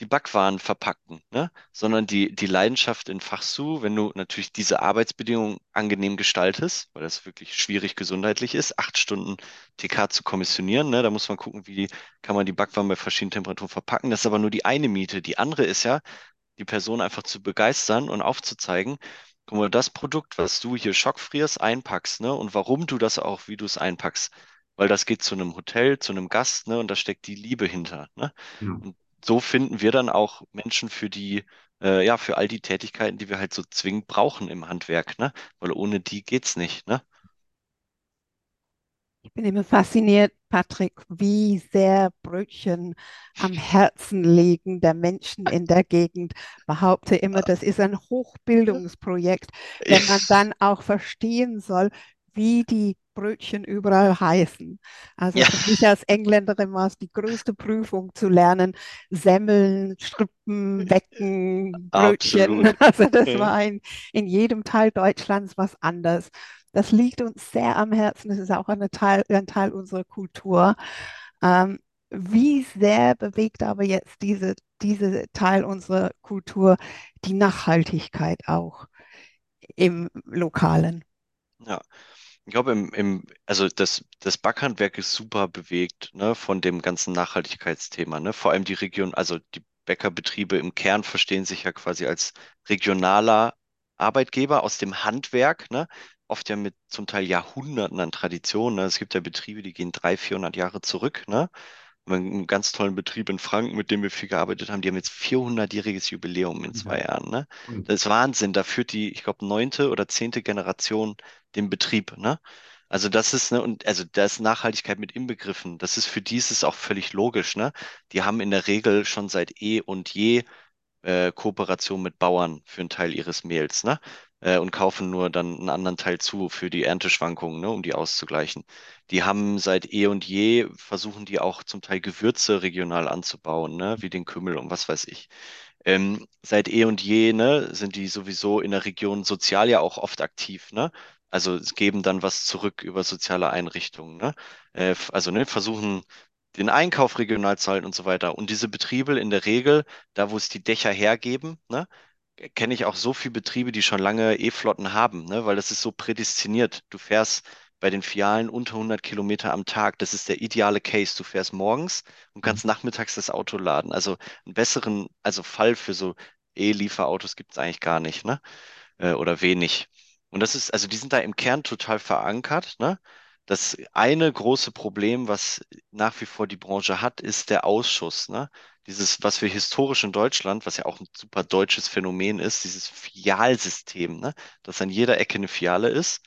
die Backwaren verpacken, ne? sondern die, die Leidenschaft in Fachsu, wenn du natürlich diese Arbeitsbedingungen angenehm gestaltest, weil das wirklich schwierig gesundheitlich ist, acht Stunden TK zu kommissionieren, ne? da muss man gucken, wie kann man die Backwaren bei verschiedenen Temperaturen verpacken. Das ist aber nur die eine Miete. Die andere ist ja, die Person einfach zu begeistern und aufzuzeigen, guck mal, das Produkt, was du hier schockfrierst, einpackst, ne? Und warum du das auch, wie du es einpackst. Weil das geht zu einem Hotel, zu einem Gast, ne? Und da steckt die Liebe hinter, ne? Ja. Und so finden wir dann auch Menschen für die, äh, ja, für all die Tätigkeiten, die wir halt so zwingend brauchen im Handwerk, ne? Weil ohne die geht's nicht, ne? Ich bin immer fasziniert, Patrick, wie sehr Brötchen am Herzen liegen der Menschen in der Gegend. Behaupte immer, das ist ein Hochbildungsprojekt, wenn man dann auch verstehen soll, wie die Brötchen überall heißen. Also Ja. für mich als Engländerin war es die größte Prüfung zu lernen, Semmeln, Strippen, Wecken, Brötchen. Absolut. Also das war in, in jedem Teil Deutschlands was anders. Das liegt uns sehr am Herzen. Das ist auch Teil, ein Teil unserer Kultur. Ähm, wie sehr bewegt aber jetzt diese, diese Teil unserer Kultur die Nachhaltigkeit auch im Lokalen? Ja. Ich glaube, im, im, also das, das Backhandwerk ist super bewegt, ne, von dem ganzen Nachhaltigkeitsthema, ne? Vor allem die Region, also die Bäckerbetriebe im Kern verstehen sich ja quasi als regionaler Arbeitgeber aus dem Handwerk, ne? Oft ja mit zum Teil Jahrhunderten an Tradition, ne? Es gibt ja Betriebe, die gehen 300, 400 Jahre zurück, ne? Haben einen ganz tollen Betrieb in Franken, mit dem wir viel gearbeitet haben. Die haben jetzt 400-jähriges Jubiläum in zwei Jahren, ne? Das ist Wahnsinn. Da führt die, ich glaube, neunte oder zehnte Generation den Betrieb, ne? Also das ist, ne, und also da ist Nachhaltigkeit mit inbegriffen. Das ist für die ist es auch völlig logisch, ne? Die haben in der Regel schon seit eh und je äh, Kooperation mit Bauern für einen Teil ihres Mehls, ne? Äh, und kaufen nur dann einen anderen Teil zu für die Ernteschwankungen, ne, um die auszugleichen. Die haben seit eh und je versuchen die auch zum Teil Gewürze regional anzubauen, ne, wie den Kümmel und was weiß ich. Ähm, seit eh und je, ne, sind die sowieso in der Region sozial ja auch oft aktiv, ne? Also geben dann was zurück über soziale Einrichtungen, ne? Äh, also ne, versuchen den Einkauf regional zu halten und so weiter. Und diese Betriebe in der Regel, da wo es die Dächer hergeben, ne, kenne ich auch so viele Betriebe, die schon lange E-Flotten haben, ne, weil das ist so prädestiniert. Du fährst bei den Filialen unter 100 Kilometer am Tag. Das ist der ideale Case. Du fährst morgens und kannst nachmittags das Auto laden. Also einen besseren, also Fall für so E-Lieferautos gibt es eigentlich gar nicht, ne? Äh, oder wenig. Und das ist, also die sind da im Kern total verankert, ne? Das eine große Problem, was nach wie vor die Branche hat, ist der Ausschuss, ne? Dieses, was wir historisch in Deutschland, was ja auch ein super deutsches Phänomen ist, dieses Filialsystem, ne? Dass an jeder Ecke eine Filiale ist,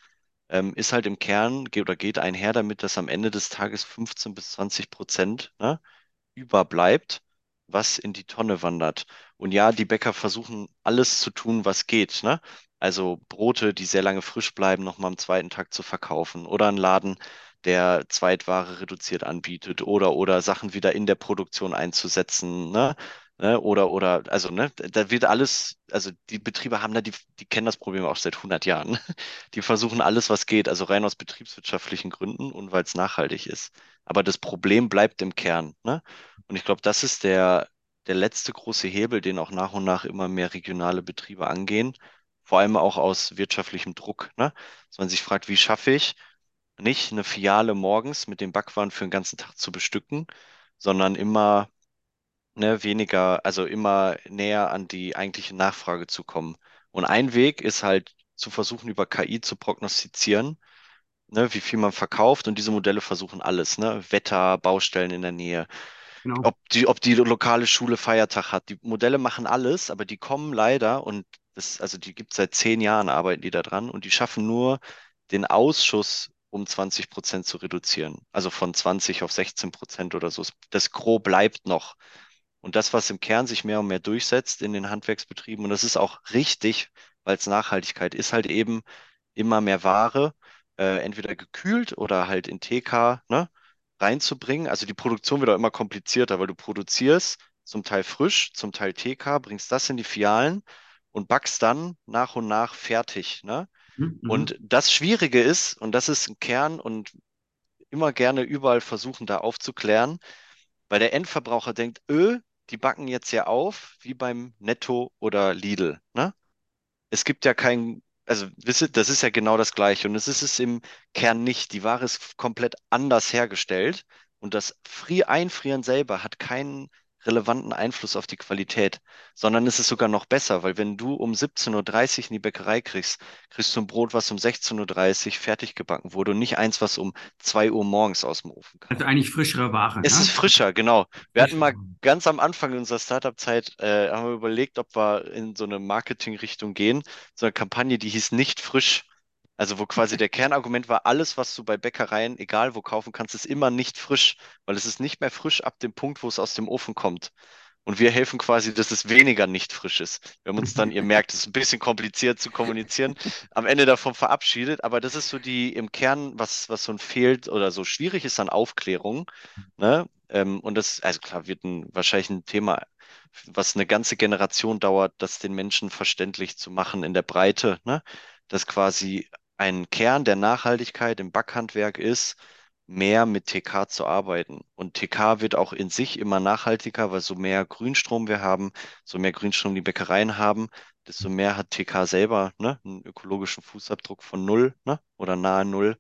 ähm, ist halt im Kern ge- oder geht einher damit, dass am Ende des Tages 15 bis 20 Prozent, ne, überbleibt, was in die Tonne wandert. Und ja, die Bäcker versuchen alles zu tun, was geht, ne? Also Brote, die sehr lange frisch bleiben, noch mal am zweiten Tag zu verkaufen oder ein Laden, der Zweitware reduziert anbietet oder oder Sachen wieder in der Produktion einzusetzen, ne? Ne? Oder oder also ne, da wird alles, also die Betriebe haben da die die kennen das Problem auch seit 100 Jahren. Die versuchen alles, was geht, also rein aus betriebswirtschaftlichen Gründen und weil es nachhaltig ist. Aber das Problem bleibt im Kern, ne? Und ich glaube, das ist der der letzte große Hebel, den auch nach und nach immer mehr regionale Betriebe angehen vor allem auch aus wirtschaftlichem Druck, ne? Dass man sich fragt, wie schaffe ich nicht eine Filiale morgens mit dem Backwaren für den ganzen Tag zu bestücken, sondern immer ne, weniger, also immer näher an die eigentliche Nachfrage zu kommen. Und ein Weg ist halt zu versuchen, über KI zu prognostizieren, ne, wie viel man verkauft. Und diese Modelle versuchen alles, ne? Wetter, Baustellen in der Nähe, Genau. ob die, ob die lokale Schule Feiertag hat. Die Modelle machen alles, aber die kommen leider und das, also die gibt es seit zehn Jahren, arbeiten die da dran und die schaffen nur den Ausschuss um 20 Prozent zu reduzieren. Also von 20 auf 16 Prozent oder so. Das Gros bleibt noch. Und das, was im Kern sich mehr und mehr durchsetzt in den Handwerksbetrieben, und das ist auch richtig, weil es Nachhaltigkeit ist, halt eben immer mehr Ware, äh, entweder gekühlt oder halt in TK, ne, reinzubringen. Also die Produktion wird auch immer komplizierter, weil du produzierst zum Teil frisch, zum Teil TK, bringst das in die Fialen und backst dann nach und nach fertig, ne? Mhm. Und das Schwierige ist, und das ist ein Kern und immer gerne überall versuchen, da aufzuklären, weil der Endverbraucher denkt, öh, die backen jetzt ja auf, wie beim Netto oder Lidl. Ne? Es gibt ja kein, also wisst ihr, das ist ja genau das Gleiche. Und es ist es im Kern nicht. Die Ware ist komplett anders hergestellt. Und das Frie Einfrieren selber hat keinen relevanten Einfluss auf die Qualität, sondern es ist sogar noch besser, weil wenn du um 17.30 Uhr in die Bäckerei kriegst, kriegst du ein Brot, was um 16.30 Uhr fertig gebacken wurde und nicht eins, was um 2 Uhr morgens aus dem Ofen kam. Also eigentlich frischere Ware. Es ne? ist frischer, genau. Wir hatten mal ganz am Anfang unserer Startup-Zeit, äh, haben wir überlegt, ob wir in so eine Marketing-Richtung gehen, so eine Kampagne, die hieß nicht frisch. Also wo quasi der Kernargument war, alles, was du bei Bäckereien, egal wo kaufen kannst, ist immer nicht frisch, weil es ist nicht mehr frisch ab dem Punkt, wo es aus dem Ofen kommt. Und wir helfen quasi, dass es weniger nicht frisch ist. Wir haben uns dann, ihr merkt, es ist ein bisschen kompliziert zu kommunizieren, am Ende davon verabschiedet. Aber das ist so die im Kern, was, was so fehlt oder so schwierig ist an Aufklärung. Ne? Ähm, und das, also klar, wird ein, wahrscheinlich ein Thema, was eine ganze Generation dauert, das den Menschen verständlich zu machen in der Breite. Ne? Dass quasi ein Kern der Nachhaltigkeit im Backhandwerk ist, mehr mit TK zu arbeiten. Und TK wird auch in sich immer nachhaltiger, weil so mehr Grünstrom wir haben, so mehr Grünstrom die Bäckereien haben, desto mehr hat TK selber ne, einen ökologischen Fußabdruck von null ne, oder nahe null.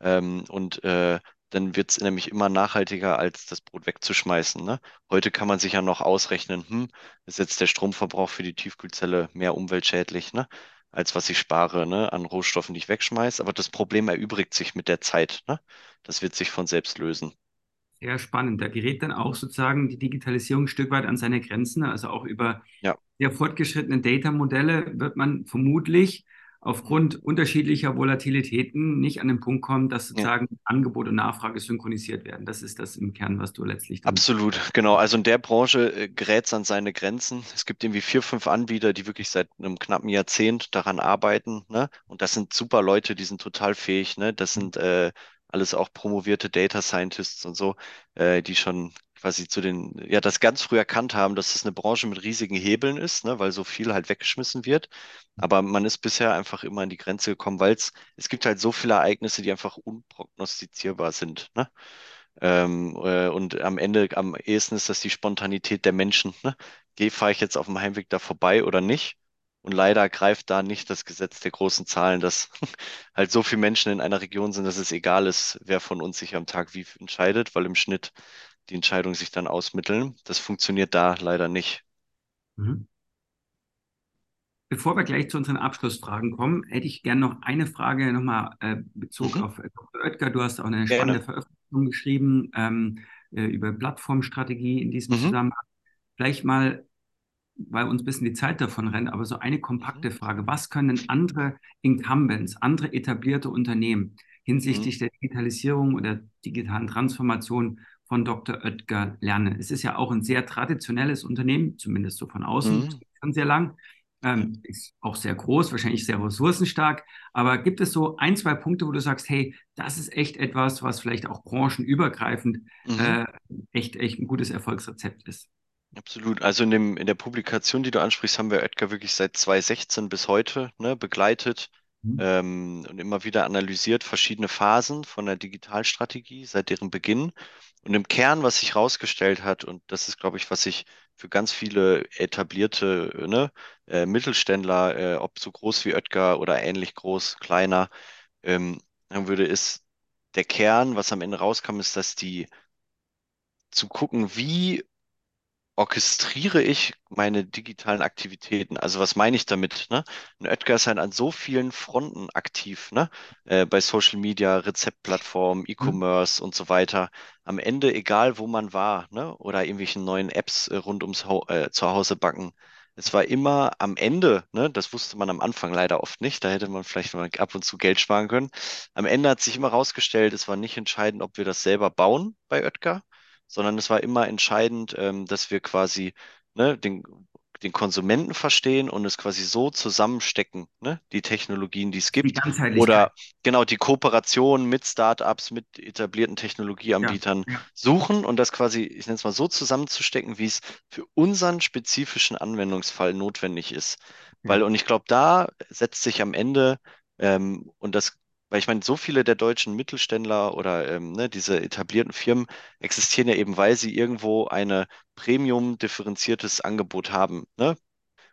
Ähm, und äh, dann wird es nämlich immer nachhaltiger, als das Brot wegzuschmeißen. Ne? Heute kann man sich ja noch ausrechnen, hm, ist jetzt der Stromverbrauch für die Tiefkühlzelle mehr umweltschädlich, ne? Als was ich spare ne, an Rohstoffen, die ich wegschmeiße. Aber das Problem erübrigt sich mit der Zeit. Ne? Das wird sich von selbst lösen. Sehr spannend. Da gerät dann auch sozusagen die Digitalisierung ein Stück weit an seine Grenzen. Also auch über Ja. sehr fortgeschrittene Data-Modelle wird man vermutlich aufgrund unterschiedlicher Volatilitäten nicht an den Punkt kommen, dass sozusagen Angebot und Nachfrage synchronisiert werden. Das ist das im Kern, was du letztlich Absolut, genau. Also in der Branche äh, gerät es an seine Grenzen. Es gibt irgendwie vier, fünf Anbieter, die wirklich seit einem knappen Jahrzehnt daran arbeiten. Ne? Und das sind super Leute, die sind total fähig. Ne? Das sind äh, alles auch promovierte Data Scientists und so, äh, die schon quasi zu den, ja, das ganz früh erkannt haben, dass es eine Branche mit riesigen Hebeln ist, ne? weil so viel halt weggeschmissen wird. Aber man ist bisher einfach immer an die Grenze gekommen, weil es, es gibt halt so viele Ereignisse, die einfach unprognostizierbar sind. Ne? Ähm, äh, und am Ende, am ehesten ist das die Spontanität der Menschen. Ne? Geh, fahre ich jetzt auf dem Heimweg da vorbei oder nicht? Und leider greift da nicht das Gesetz der großen Zahlen, dass halt so viele Menschen in einer Region sind, dass es egal ist, wer von uns sich am Tag wie entscheidet, weil im Schnitt die Entscheidungen sich dann ausmitteln. Das funktioniert da leider nicht. Mhm. Bevor wir gleich zu unseren Abschlussfragen kommen, hätte ich gerne noch eine Frage nochmal äh, Bezug Mhm. auf äh, Dr. Oetker. Du hast auch eine Gerne. spannende Veröffentlichung geschrieben ähm, äh, über Plattformstrategie in diesem Mhm. Zusammenhang. Vielleicht mal, weil uns ein bisschen die Zeit davon rennt, aber so eine kompakte Mhm. Frage. Was können andere Incumbents, andere etablierte Unternehmen hinsichtlich der Digitalisierung oder digitalen Transformation von Dr. Oetker lernen? Es ist ja auch ein sehr traditionelles Unternehmen, zumindest so von außen, Mhm. schon sehr lang. Ähm, ist auch sehr groß, wahrscheinlich sehr ressourcenstark. Aber gibt es so ein, zwei Punkte, wo du sagst, hey, das ist echt etwas, was vielleicht auch branchenübergreifend Mhm. äh, echt, echt ein gutes Erfolgsrezept ist? Absolut. Also in dem, in der Publikation, die du ansprichst, haben wir Oetker wirklich seit 2016 bis heute ne, begleitet, mhm. ähm, und immer wieder analysiert verschiedene Phasen von der Digitalstrategie seit deren Beginn. Und im Kern, was sich herausgestellt hat, und das ist, glaube ich, was sich für ganz viele etablierte ne, äh, Mittelständler, äh, ob so groß wie Oetker oder ähnlich groß, kleiner, ähm, würde, ist der Kern, was am Ende rauskam, ist, dass die zu gucken, wie orchestriere ich meine digitalen Aktivitäten? Also was meine ich damit? Ne? Ein Oetker ist halt an so vielen Fronten aktiv, ne? Äh, bei Social Media, Rezeptplattformen, mhm. E-Commerce mhm. und so weiter. Am Ende, egal wo man war, ne? oder irgendwelchen neuen Apps äh, rund ums ha äh, Zuhause backen. Es war immer am Ende, ne, das wusste man am Anfang leider oft nicht, da hätte man vielleicht mal ab und zu Geld sparen können. Am Ende hat sich immer herausgestellt, es war nicht entscheidend, ob wir das selber bauen bei Oetker, sondern es war immer entscheidend, ähm, dass wir quasi ne, den, den Konsumenten verstehen und es quasi so zusammenstecken, ne? die Technologien, die es gibt. Die Oder genau die Kooperation mit Startups, mit etablierten Technologieanbietern ja, ja. suchen und das quasi, ich nenne es mal so zusammenzustecken, wie es für unseren spezifischen Anwendungsfall notwendig ist. Ja. Weil, und ich glaube, da setzt sich am Ende, ähm, und das weil ich meine, so viele der deutschen Mittelständler oder ähm, ne, diese etablierten Firmen existieren ja eben, weil sie irgendwo eine Premium-differenziertes Angebot haben. Ne?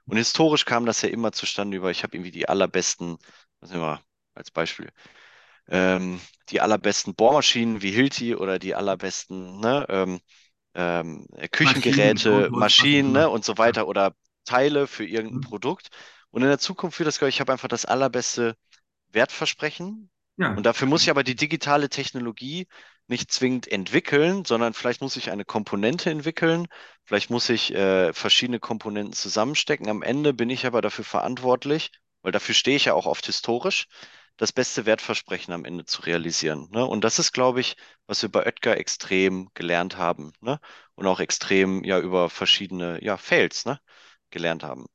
Und historisch kam das ja immer zustande über, ich habe irgendwie die allerbesten, was nehmen wir als Beispiel, ähm, die allerbesten Bohrmaschinen wie Hilti oder die allerbesten ne, ähm, ähm, Küchengeräte, Maschinen, Maschinen ne, und so weiter oder Teile für irgendein mhm. Produkt. Und in der Zukunft wird das, glaube ich, ich habe einfach das allerbeste Wertversprechen. Ja. Und dafür muss ich aber die digitale Technologie nicht zwingend entwickeln, sondern vielleicht muss ich eine Komponente entwickeln, vielleicht muss ich äh, verschiedene Komponenten zusammenstecken. Am Ende bin ich aber dafür verantwortlich, weil dafür stehe ich ja auch oft historisch, das beste Wertversprechen am Ende zu realisieren. Ne? Und das ist, glaube ich, was wir bei Oetker extrem gelernt haben ne? und auch extrem ja über verschiedene ja, Fails ne? gelernt haben.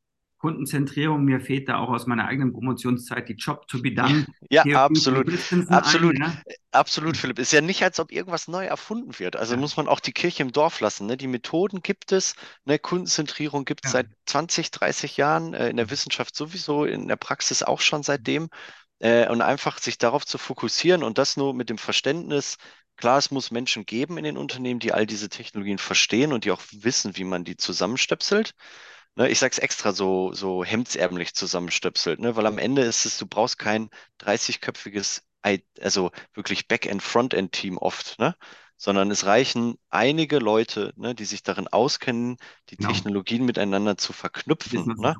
Kundenzentrierung. Mir fehlt da auch aus meiner eigenen Promotionszeit die Job to be done. Ja, absolut. Absolut. Ein, ja? Absolut, Philipp. Ist ja nicht, als ob irgendwas neu erfunden wird. Also ja. muss man auch die Kirche im Dorf lassen. Ne? Die Methoden gibt es, ne? Kundenzentrierung gibt es ja. seit 20, 30 Jahren, äh, in der Wissenschaft sowieso, in der Praxis auch schon seitdem. Äh, und einfach sich darauf zu fokussieren und das nur mit dem Verständnis, Klar, es muss Menschen geben in den Unternehmen, die all diese Technologien verstehen und die auch wissen, wie man die zusammenstöpselt ne, ich sag's extra so, so hemdsärmlich zusammenstöpselt, ne, weil am Ende ist es, du brauchst kein 30-köpfiges, also wirklich Backend-Frontend-Team oft, ne, sondern es reichen einige Leute, ne, die sich darin auskennen, die genau. Technologien miteinander zu verknüpfen, ne?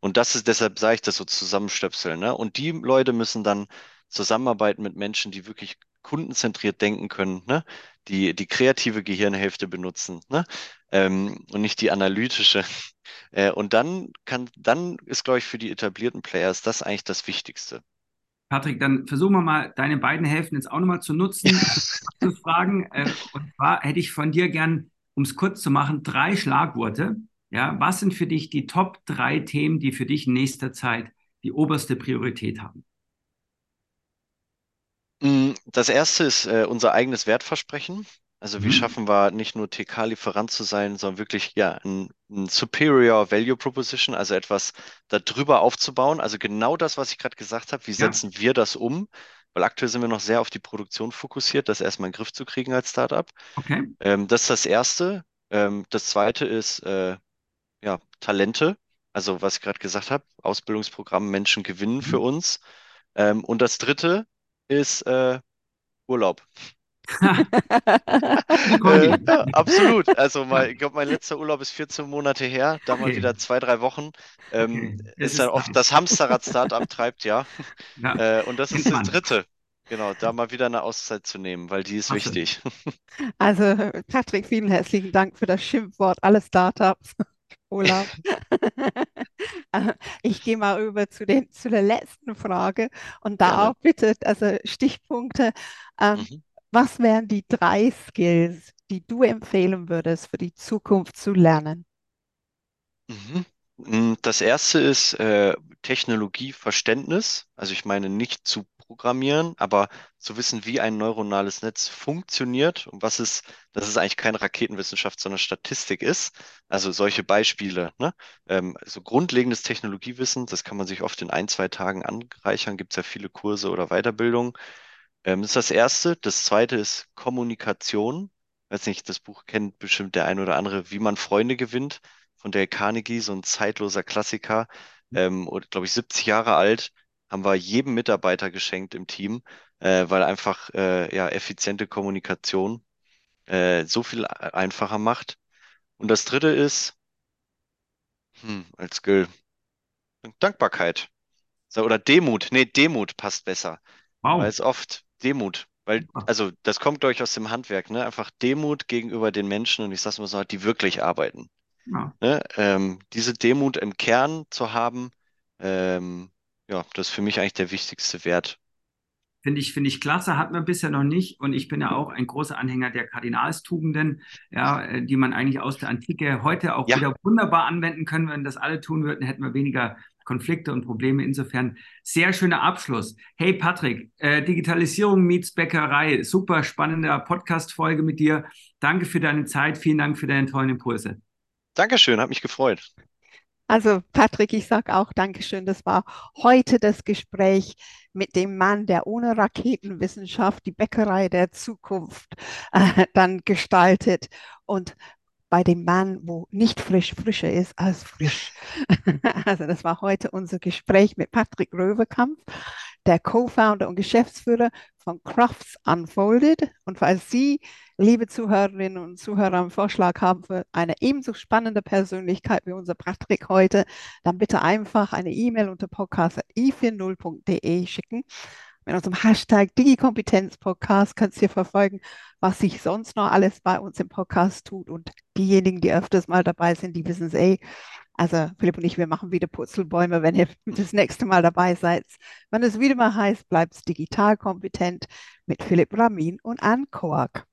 Und das ist, deshalb sage ich das so zusammenstöpseln, ne? Und die Leute müssen dann zusammenarbeiten mit Menschen, die wirklich kundenzentriert denken können, ne? Die die kreative Gehirnhälfte benutzen ne? Ähm, und nicht die analytische. Äh, und dann kann, dann ist, glaube ich, für die etablierten Players das eigentlich das Wichtigste. Patrick, dann versuchen wir mal, deine beiden Hälften jetzt auch nochmal zu nutzen, zu fragen. Äh, und zwar hätte ich von dir gern, um es kurz zu machen, drei Schlagworte. Ja, was sind für dich die Top drei Themen, die für dich in nächster Zeit die oberste Priorität haben? Mm, das erste ist äh, unser eigenes Wertversprechen. Also wie mhm. schaffen wir nicht nur TK-Lieferant zu sein, sondern wirklich ja ein, ein, Superior Value Proposition, also etwas darüber aufzubauen. Also genau das, was ich gerade gesagt habe, wie ja. setzen wir das um? Weil aktuell sind wir noch sehr auf die Produktion fokussiert, das erstmal in den Griff zu kriegen als Startup. Okay. Ähm, das ist das Erste. Ähm, das Zweite ist äh, ja Talente. Also was ich gerade gesagt habe, Ausbildungsprogramm Menschen gewinnen mhm. für uns. Ähm, und das Dritte ist äh, Urlaub. äh, ja, absolut. Also mal, ich glaube, mein letzter Urlaub ist 14 Monate her, da okay. mal wieder zwei, drei Wochen. Ähm, okay. Ist dann oft das Hamsterrad-Startup treibt, ja. ja. Äh, und das ist das dritte. Genau, da mal wieder eine Auszeit zu nehmen, weil die ist Ach, wichtig. Also, Patrick, vielen herzlichen Dank für das Schimpfwort, alle Startups. Urlaub. ich gehe mal über zu, den, zu der letzten Frage und da ja. auch bitte, also Stichpunkte. Ähm, mhm. Was wären die drei Skills, die du empfehlen würdest, für die Zukunft zu lernen? Mhm. Mm, das erste ist äh, Technologieverständnis. Also ich meine nicht zu programmieren, aber zu wissen, wie ein neuronales Netz funktioniert und was ist, dass es eigentlich keine Raketenwissenschaft, sondern Statistik ist. Also solche Beispiele, ne? Ähm, so grundlegendes Technologiewissen, das kann man sich oft in ein, zwei Tagen anreichern, gibt es ja viele Kurse oder Weiterbildungen. Ähm, das ist das Erste. Das Zweite ist Kommunikation. Ich weiß nicht, das Buch kennt bestimmt der ein oder andere, wie man Freunde gewinnt, von Dale Carnegie, so ein zeitloser Klassiker, ähm, glaube ich, 70 Jahre alt haben wir jedem Mitarbeiter geschenkt im Team, äh, weil einfach äh, ja, effiziente Kommunikation äh, so viel einfacher macht. Und das dritte ist, hm, als Skill, Dankbarkeit. So, oder Demut. Nee, Demut passt besser. Wow. Weil es oft Demut. Weil, also das kommt durch aus dem Handwerk, ne? Einfach Demut gegenüber den Menschen und ich sag's mal so, die wirklich arbeiten. Ja. Ne? Ähm, diese Demut im Kern zu haben, ähm, ja, das ist für mich eigentlich der wichtigste Wert. Finde ich, finde ich klasse, hat man bisher noch nicht. Und ich bin ja auch ein großer Anhänger der Kardinalstugenden, ja, äh, die man eigentlich aus der Antike heute auch Ja. wieder wunderbar anwenden können. Wenn das alle tun würden, hätten wir weniger Konflikte und Probleme. Insofern sehr schöner Abschluss. Hey Patrick, äh, Digitalisierung meets Bäckerei. Super spannender Podcast-Folge mit dir. Danke für deine Zeit. Vielen Dank für deine tollen Impulse. Dankeschön, hat mich gefreut. Also Patrick, ich sage auch Dankeschön. Das war heute das Gespräch mit dem Mann, der ohne Raketenwissenschaft die Bäckerei der Zukunft äh, dann gestaltet und bei dem Mann, wo nicht frisch frischer ist als frisch. Also das war heute unser Gespräch mit Patrick Röverkampf, der Co-Founder und Geschäftsführer von Crafts Unfolded. Und falls Sie, liebe Zuhörerinnen und Zuhörer, einen Vorschlag haben für eine ebenso spannende Persönlichkeit wie unser Patrick heute, dann bitte einfach eine E-Mail unter podcast.i40.de schicken. Mit unserem Hashtag Digikompetenzpodcast könnt ihr verfolgen, was sich sonst noch alles bei uns im Podcast tut. Und diejenigen, die öfters mal dabei sind, die wissen es eh. Also Philipp und ich, wir machen wieder Purzelbäume, wenn ihr das nächste Mal dabei seid. Wenn es wieder mal heißt, bleibt digital kompetent mit Philipp Ramin und Anne Koak.